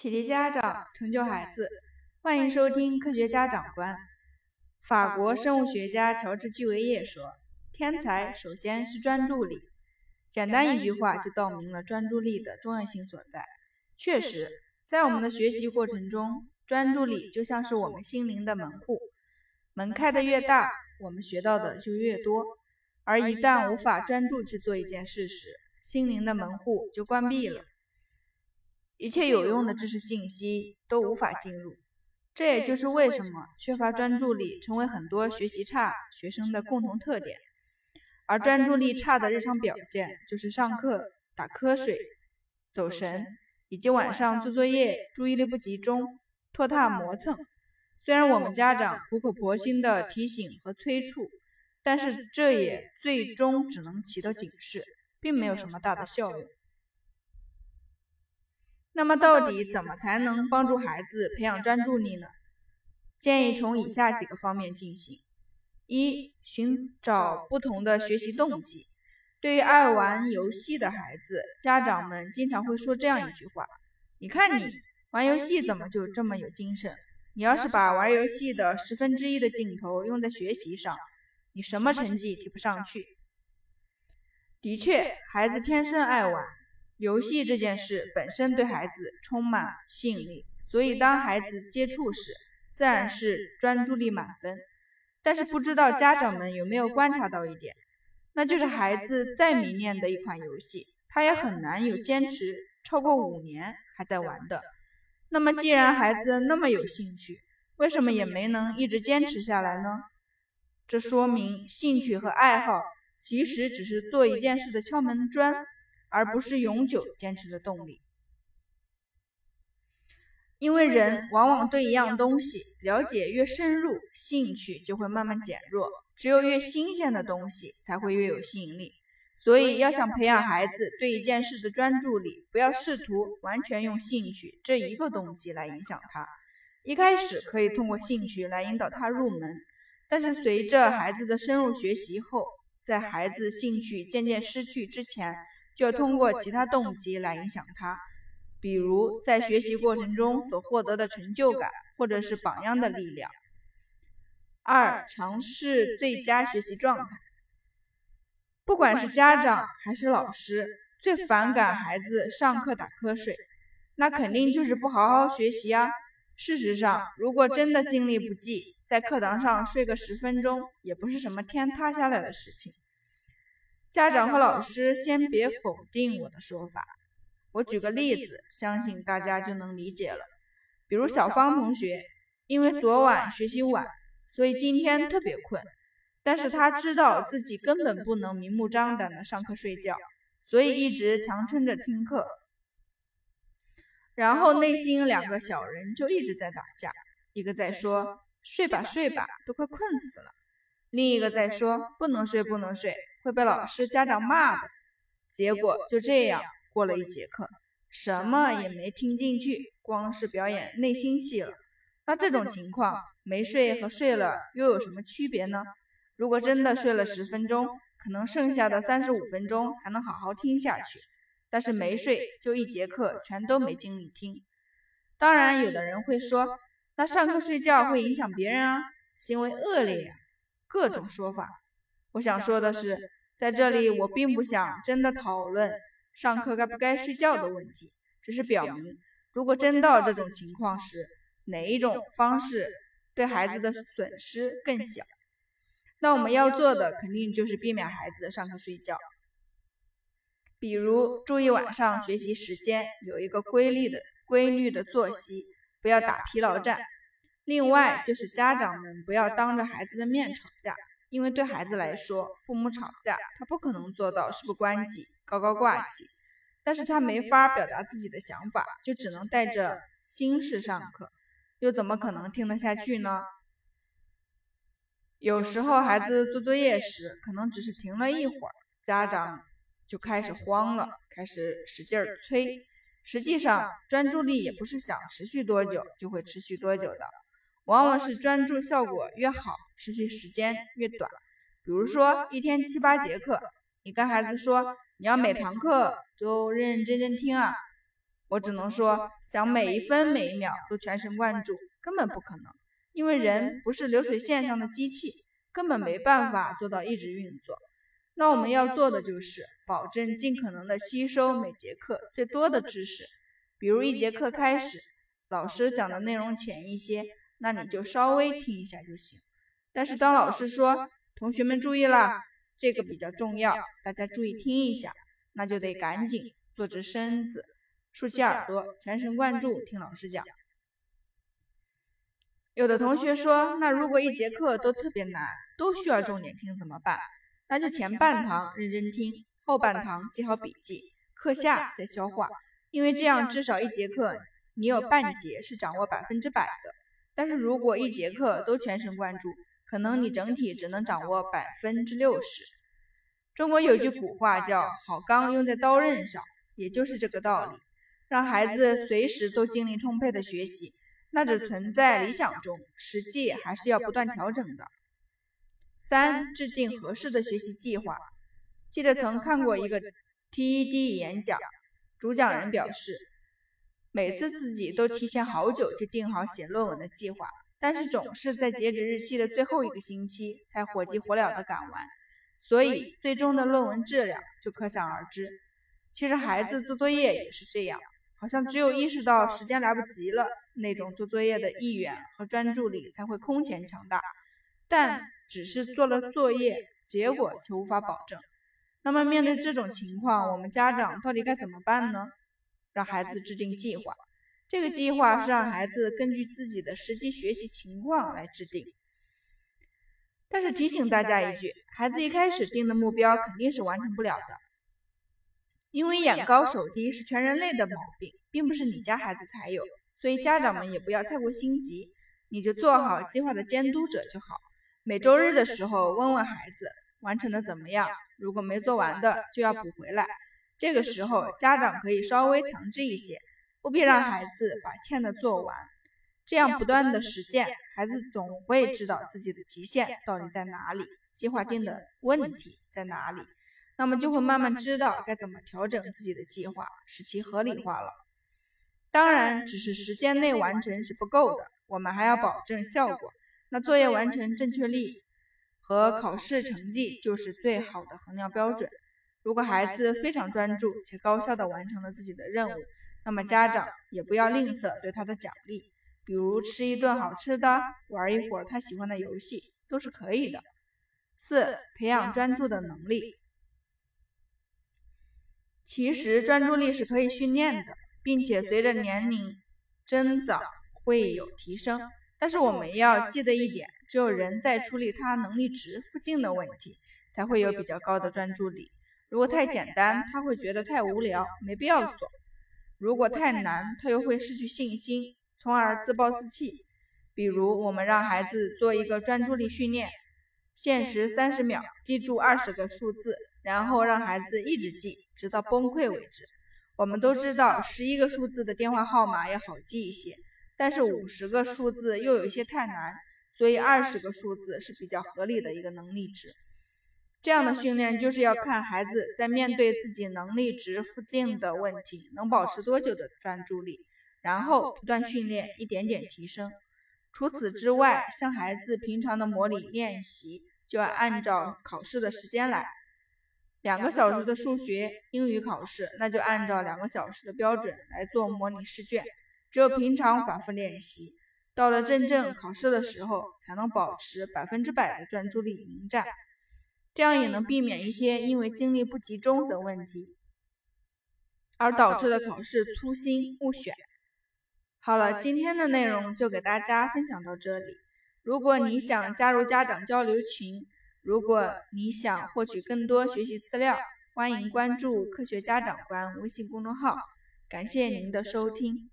启迪家长，成就孩子。欢迎收听《科学家长观》。法国生物学家乔治·居维叶说：“天才首先是专注力。”简单一句话就道明了专注力的重要性所在。确实，在我们的学习过程中，专注力就像是我们心灵的门户，门开的越大，我们学到的就越多。而一旦无法专注去做一件事时，心灵的门户就关闭了。一切有用的知识信息都无法进入，这也就是为什么缺乏专注力成为很多学习差学生的共同特点。而专注力差的日常表现就是上课打瞌睡、走神，以及晚上做作业注意力不集中、拖沓磨蹭。虽然我们家长苦口婆心的提醒和催促，但是这也最终只能起到警示，并没有什么大的效用。那么，到底怎么才能帮助孩子培养专注力呢？建议从以下几个方面进行：一、寻找不同的学习动机。对于爱玩游戏的孩子，家长们经常会说这样一句话：“你看你玩游戏怎么就这么有精神？你要是把玩游戏的十分之一的劲头用在学习上，你什么成绩提不上去？”的确，孩子天生爱玩。游戏这件事本身对孩子充满吸引力，所以当孩子接触时，自然是专注力满分。但是不知道家长们有没有观察到一点，那就是孩子再迷恋的一款游戏，他也很难有坚持超过五年还在玩的。那么既然孩子那么有兴趣，为什么也没能一直坚持下来呢？这说明兴趣和爱好其实只是做一件事的敲门砖。而不是永久坚持的动力，因为人往往对一样东西了解越深入，兴趣就会慢慢减弱。只有越新鲜的东西才会越有吸引力。所以，要想培养孩子对一件事的专注力，不要试图完全用兴趣这一个动机来影响他。一开始可以通过兴趣来引导他入门，但是随着孩子的深入学习后，在孩子兴趣渐渐失去之前。就要通过其他动机来影响他，比如在学习过程中所获得的成就感，或者是榜样的力量。二、尝试最佳学习状态。不管是家长还是老师，最反感孩子上课打瞌睡，那肯定就是不好好学习啊。事实上，如果真的精力不济，在课堂上睡个十分钟，也不是什么天塌下来的事情。家长和老师先别否定我的说法，我举个例子，相信大家就能理解了。比如小芳同学，因为昨晚学习晚，所以今天特别困，但是他知道自己根本不能明目张胆的上课睡觉，所以一直强撑着听课。然后内心两个小人就一直在打架，一个在说睡吧睡吧，都快困死了。另一个在说不能睡，不能睡，会被老师、家长骂的。结果就这样过了一节课，什么也没听进去，光是表演内心戏了。那这种情况，没睡和睡了又有什么区别呢？如果真的睡了十分钟，可能剩下的三十五分钟还能好好听下去。但是没睡，就一节课全都没精力听。当然，有的人会说，那上课睡觉会影响别人啊，行为恶劣呀。各种说法，我想说的是，在这里我并不想真的讨论上课该不该睡觉的问题，只是表明，如果真到这种情况时，哪一种方式对孩子的损失更小，那我们要做的肯定就是避免孩子上课睡觉，比如注意晚上学习时间有一个规律的规律的作息，不要打疲劳战。另外就是家长们不要当着孩子的面吵架，因为对孩子来说，父母吵架他不可能做到事不关己、高高挂起，但是他没法表达自己的想法，就只能带着心事上课，又怎么可能听得下去呢？有时候孩子做作业时，可能只是停了一会儿，家长就开始慌了，开始使劲儿催，实际上专注力也不是想持续多久就会持续多久的。往往是专注效果越好，持续时间越短。比如说，一天七八节课，你跟孩子说你要每堂课都认认真真听啊，我只能说，想每一分每一秒都全神贯注，根本不可能，因为人不是流水线上的机器，根本没办法做到一直运作。那我们要做的就是保证尽可能的吸收每节课最多的知识。比如一节课开始，老师讲的内容浅一些，那你就稍微听一下就行。但是当老师说“同学们注意啦，这个比较重要，大家注意听一下”，那就得赶紧坐直身子，竖起耳朵，全神贯注听老师讲。有的同学说，那如果一节课都特别难，都需要重点听怎么办？那就前半堂认真听，后半堂记好笔记，课下再消化。因为这样，至少一节课你有半节是掌握百分之百的。但是如果一节课都全神贯注，可能你整体只能掌握百分之六十。中国有句古话叫“好钢用在刀刃上”，也就是这个道理。让孩子随时都精力充沛的学习，那只存在理想中，实际还是要不断调整的。三、制定合适的学习计划。记得曾看过一个 TED 演讲。主讲人表示，每次自己都提前好久就定好写论文的计划，但是总是在截止日期的最后一个星期才火急火燎地赶完，所以最终的论文质量就可想而知。其实孩子做作业也是这样，好像只有意识到时间来不及了，那种做作业的意愿和专注力才会空前强大，但只是做了作业，结果却无法保证。那么面对这种情况，我们家长到底该怎么办呢？让孩子制定计划，这个计划是让孩子根据自己的实际学习情况来制定。但是提醒大家一句，孩子一开始定的目标肯定是完成不了的，因为眼高手低是全人类的毛病，并不是你家孩子才有，所以家长们也不要太过心急，你就做好计划的监督者就好。每周日的时候问问孩子。完成的怎么样？如果没做完的，就要补回来。这个时候，家长可以稍微强制一些，不必让孩子把欠的做完。这样不断的实践，孩子总会知道自己的极限到底在哪里，计划定的问题在哪里，那么就会慢慢知道该怎么调整自己的计划，使其合理化了。当然，只是时间内完成是不够的，我们还要保证效果。那作业完成正确率。和考试成绩就是最好的衡量标准。如果孩子非常专注且高效地完成了自己的任务，那么家长也不要吝啬对他的奖励，比如吃一顿好吃的，玩一会儿他喜欢的游戏，都是可以的。四、培养专注的能力。其实专注力是可以训练的，并且随着年龄增长会有提升。但是我们要记得一点。只有人在处理他能力值附近的问题，才会有比较高的专注力。如果太简单，他会觉得太无聊，没必要做；如果太难，他又会失去信心，从而自暴自弃。比如，我们让孩子做一个专注力训练，限时三十秒，记住二十个数字，然后让孩子一直记，直到崩溃为止。我们都知道，十一个数字的电话号码要好记一些，但是五十个数字又有一些太难。所以二十个数字是比较合理的一个能力值。这样的训练就是要看孩子在面对自己能力值附近的问题能保持多久的专注力，然后不断训练，一点点提升。除此之外，像孩子平常的模拟练习，就要按照考试的时间来。两个小时的数学、英语考试，那就按照两个小时的标准来做模拟试卷。只有平常反复练习。到了真正考试的时候，才能保持百分之百的专注力迎战，这样也能避免一些因为精力不集中等问题而导致的考试粗心误选。好了，今天的内容就给大家分享到这里。如果你想加入家长交流群，如果你想获取更多学习资料，欢迎关注“科学家长官”微信公众号。感谢您的收听。